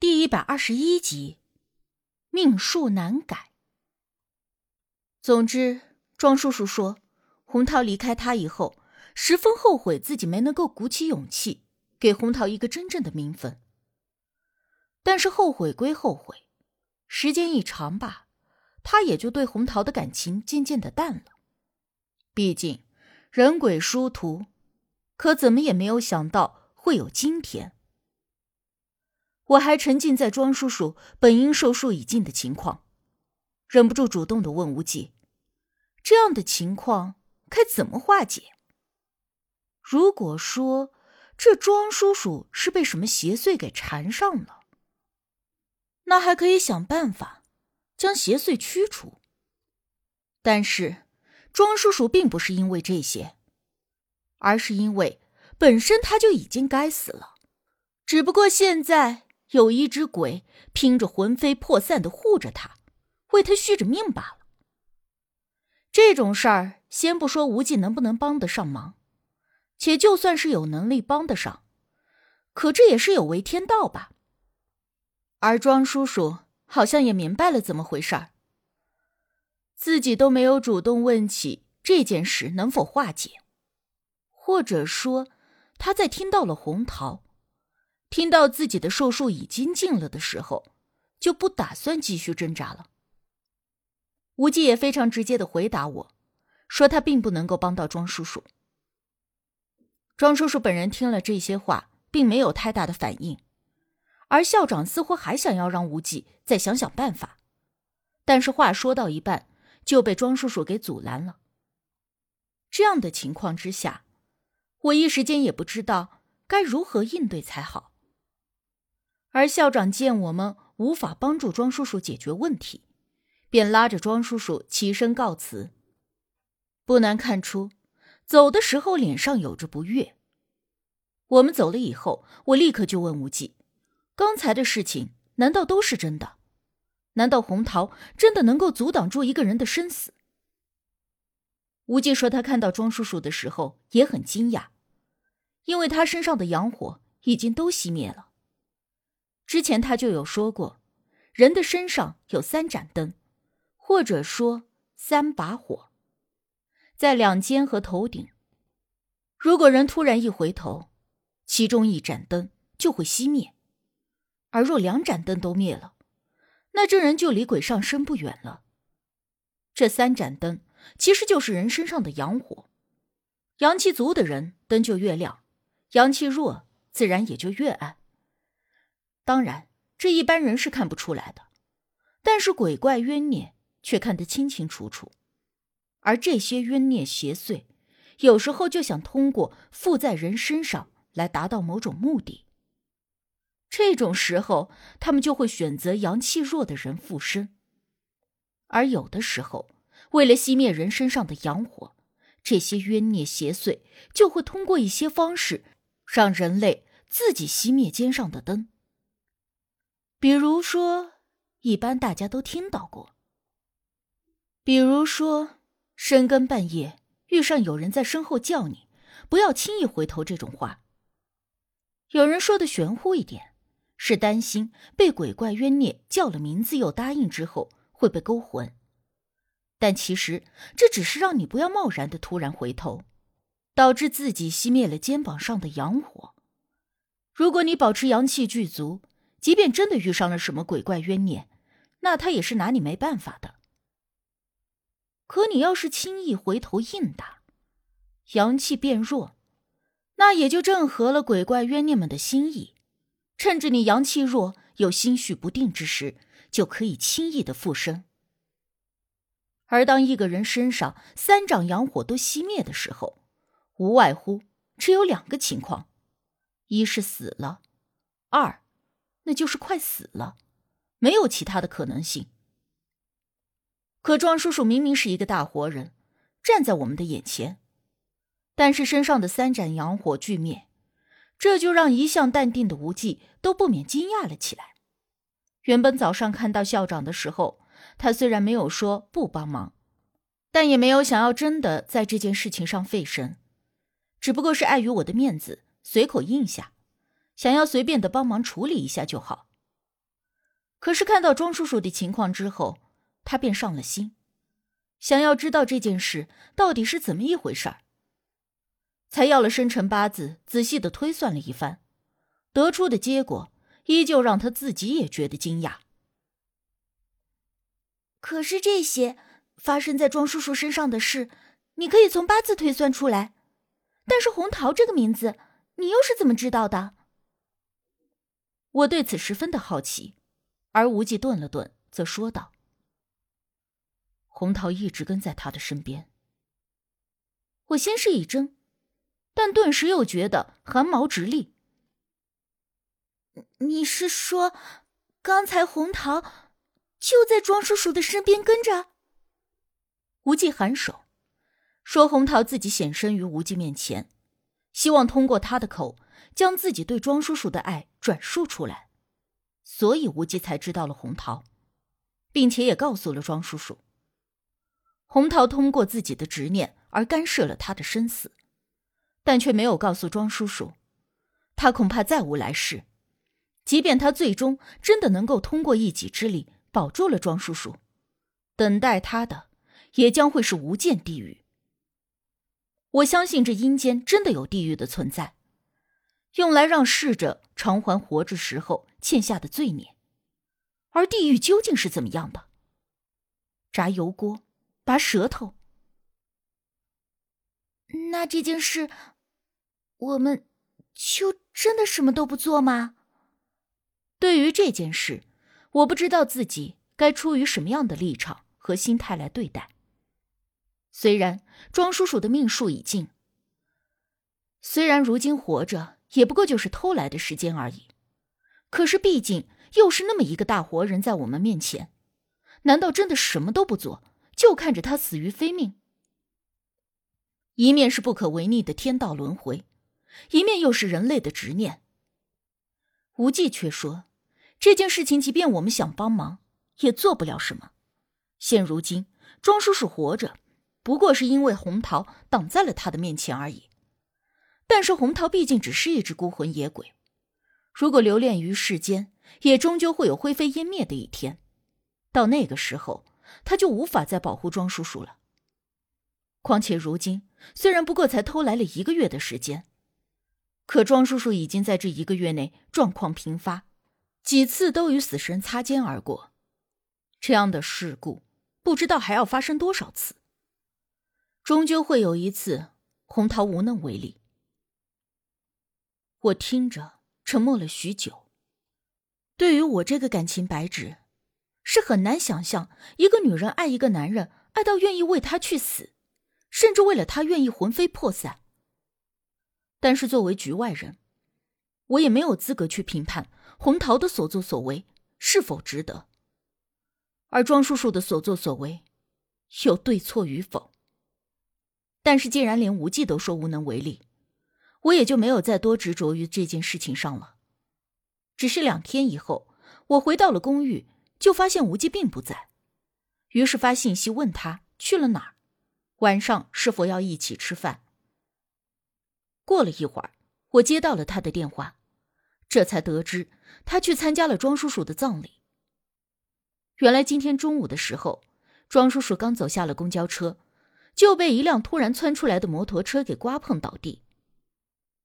第一百二十一集，命数难改。总之，庄叔叔说，洪涛离开他以后，十分后悔自己没能够鼓起勇气给洪涛一个真正的名分。但是后悔归后悔，时间一长吧，他也就对洪涛的感情渐渐的淡了。毕竟人鬼殊途，可怎么也没有想到会有今天。我还沉浸在庄叔叔本应寿数已尽的情况，忍不住主动的问无忌：“这样的情况该怎么化解？如果说这庄叔叔是被什么邪祟给缠上了，那还可以想办法将邪祟驱除。但是庄叔叔并不是因为这些，而是因为本身他就已经该死了，只不过现在。”有一只鬼拼着魂飞魄散的护着他，为他续着命罢了。这种事儿，先不说无忌能不能帮得上忙，且就算是有能力帮得上，可这也是有违天道吧。而庄叔叔好像也明白了怎么回事儿，自己都没有主动问起这件事能否化解，或者说他在听到了红桃。听到自己的寿数已经尽了的时候，就不打算继续挣扎了。无忌也非常直接的回答我，说他并不能够帮到庄叔叔。庄叔叔本人听了这些话，并没有太大的反应，而校长似乎还想要让无忌再想想办法，但是话说到一半就被庄叔叔给阻拦了。这样的情况之下，我一时间也不知道该如何应对才好。而校长见我们无法帮助庄叔叔解决问题，便拉着庄叔叔起身告辞。不难看出，走的时候脸上有着不悦。我们走了以后，我立刻就问无忌：“刚才的事情难道都是真的？难道红桃真的能够阻挡住一个人的生死？”无忌说：“他看到庄叔叔的时候也很惊讶，因为他身上的阳火已经都熄灭了。”之前他就有说过，人的身上有三盏灯，或者说三把火，在两肩和头顶。如果人突然一回头，其中一盏灯就会熄灭；而若两盏灯都灭了，那这人就离鬼上身不远了。这三盏灯其实就是人身上的阳火，阳气足的人灯就越亮，阳气弱自然也就越暗。当然，这一般人是看不出来的，但是鬼怪冤孽却看得清清楚楚。而这些冤孽邪祟，有时候就想通过附在人身上来达到某种目的。这种时候，他们就会选择阳气弱的人附身。而有的时候，为了熄灭人身上的阳火，这些冤孽邪祟就会通过一些方式，让人类自己熄灭肩上的灯。比如说，一般大家都听到过。比如说，深更半夜遇上有人在身后叫你，不要轻易回头这种话。有人说的玄乎一点，是担心被鬼怪冤孽叫了名字又答应之后会被勾魂。但其实这只是让你不要贸然的突然回头，导致自己熄灭了肩膀上的阳火。如果你保持阳气具足。即便真的遇上了什么鬼怪冤孽，那他也是拿你没办法的。可你要是轻易回头硬打，阳气变弱，那也就正合了鬼怪冤孽们的心意。趁着你阳气弱又心绪不定之时，就可以轻易的附身。而当一个人身上三丈阳火都熄灭的时候，无外乎只有两个情况：一是死了，二。那就是快死了，没有其他的可能性。可庄叔叔明明是一个大活人，站在我们的眼前，但是身上的三盏阳火俱灭，这就让一向淡定的无忌都不免惊讶了起来。原本早上看到校长的时候，他虽然没有说不帮忙，但也没有想要真的在这件事情上费神，只不过是碍于我的面子，随口应下。想要随便的帮忙处理一下就好，可是看到庄叔叔的情况之后，他便上了心，想要知道这件事到底是怎么一回事儿。才要了生辰八字，仔细的推算了一番，得出的结果依旧让他自己也觉得惊讶。可是这些发生在庄叔叔身上的事，你可以从八字推算出来，但是红桃这个名字，你又是怎么知道的？我对此十分的好奇，而无忌顿了顿，则说道：“红桃一直跟在他的身边。”我先是一怔，但顿时又觉得汗毛直立。你是说，刚才红桃就在庄叔叔的身边跟着？无忌颔首，说：“红桃自己显身于无忌面前，希望通过他的口。”将自己对庄叔叔的爱转述出来，所以无忌才知道了红桃，并且也告诉了庄叔叔。红桃通过自己的执念而干涉了他的生死，但却没有告诉庄叔叔，他恐怕再无来世。即便他最终真的能够通过一己之力保住了庄叔叔，等待他的也将会是无间地狱。我相信这阴间真的有地狱的存在。用来让逝者偿还活着时候欠下的罪孽，而地狱究竟是怎么样的？炸油锅，拔舌头。那这件事，我们就真的什么都不做吗？对于这件事，我不知道自己该出于什么样的立场和心态来对待。虽然庄叔叔的命数已尽，虽然如今活着。也不过就是偷来的时间而已，可是毕竟又是那么一个大活人在我们面前，难道真的什么都不做，就看着他死于非命？一面是不可违逆的天道轮回，一面又是人类的执念。无忌却说，这件事情即便我们想帮忙，也做不了什么。现如今庄叔叔活着，不过是因为红桃挡在了他的面前而已。但是红桃毕竟只是一只孤魂野鬼，如果留恋于世间，也终究会有灰飞烟灭的一天。到那个时候，他就无法再保护庄叔叔了。况且如今虽然不过才偷来了一个月的时间，可庄叔叔已经在这一个月内状况频发，几次都与死神擦肩而过。这样的事故，不知道还要发生多少次。终究会有一次，红桃无能为力。我听着，沉默了许久。对于我这个感情白纸，是很难想象一个女人爱一个男人，爱到愿意为他去死，甚至为了他愿意魂飞魄散。但是作为局外人，我也没有资格去评判红桃的所作所为是否值得，而庄叔叔的所作所为有对错与否。但是既然连无忌都说无能为力。我也就没有再多执着于这件事情上了。只是两天以后，我回到了公寓，就发现无忌并不在，于是发信息问他去了哪儿，晚上是否要一起吃饭。过了一会儿，我接到了他的电话，这才得知他去参加了庄叔叔的葬礼。原来今天中午的时候，庄叔叔刚走下了公交车，就被一辆突然窜出来的摩托车给刮碰倒地。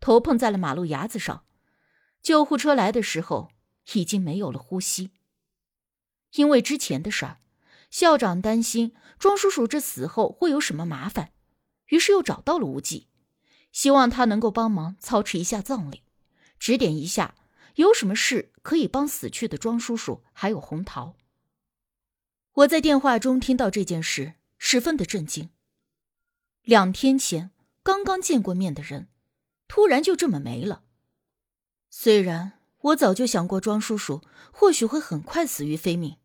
头碰在了马路牙子上，救护车来的时候已经没有了呼吸。因为之前的事儿，校长担心庄叔叔这死后会有什么麻烦，于是又找到了无忌，希望他能够帮忙操持一下葬礼，指点一下有什么事可以帮死去的庄叔叔还有红桃。我在电话中听到这件事，十分的震惊。两天前刚刚见过面的人。突然就这么没了。虽然我早就想过庄叔叔或许会很快死于非命，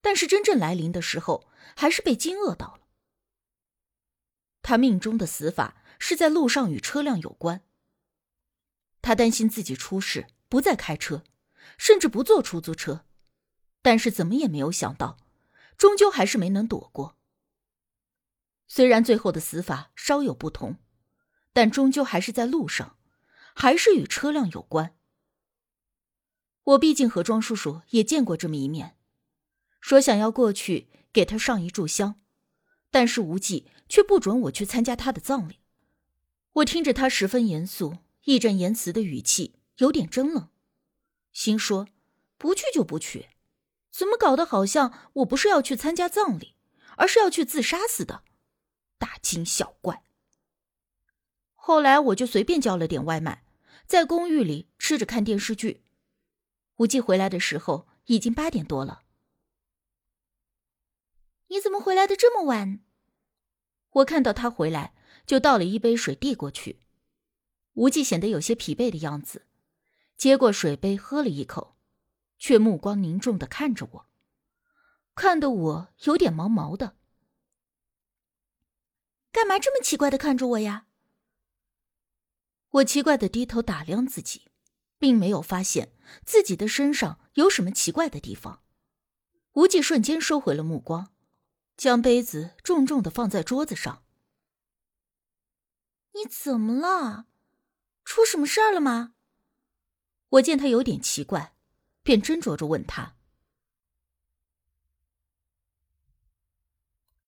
但是真正来临的时候，还是被惊愕到了。他命中的死法是在路上与车辆有关。他担心自己出事，不再开车，甚至不坐出租车，但是怎么也没有想到，终究还是没能躲过。虽然最后的死法稍有不同。但终究还是在路上，还是与车辆有关。我毕竟和庄叔叔也见过这么一面，说想要过去给他上一炷香，但是无忌却不准我去参加他的葬礼。我听着他十分严肃、义正言辞的语气，有点怔愣，心说：不去就不去，怎么搞得好像我不是要去参加葬礼，而是要去自杀似的，大惊小怪。后来我就随便叫了点外卖，在公寓里吃着看电视剧。无忌回来的时候已经八点多了。你怎么回来的这么晚？我看到他回来，就倒了一杯水递过去。无忌显得有些疲惫的样子，接过水杯喝了一口，却目光凝重的看着我，看得我有点毛毛的。干嘛这么奇怪的看着我呀？我奇怪的低头打量自己。并没有发现自己的身上有什么奇怪的地方，无忌瞬间收回了目光，将杯子重重的放在桌子上。你怎么了？出什么事儿了吗？我见他有点奇怪，便斟酌着问他。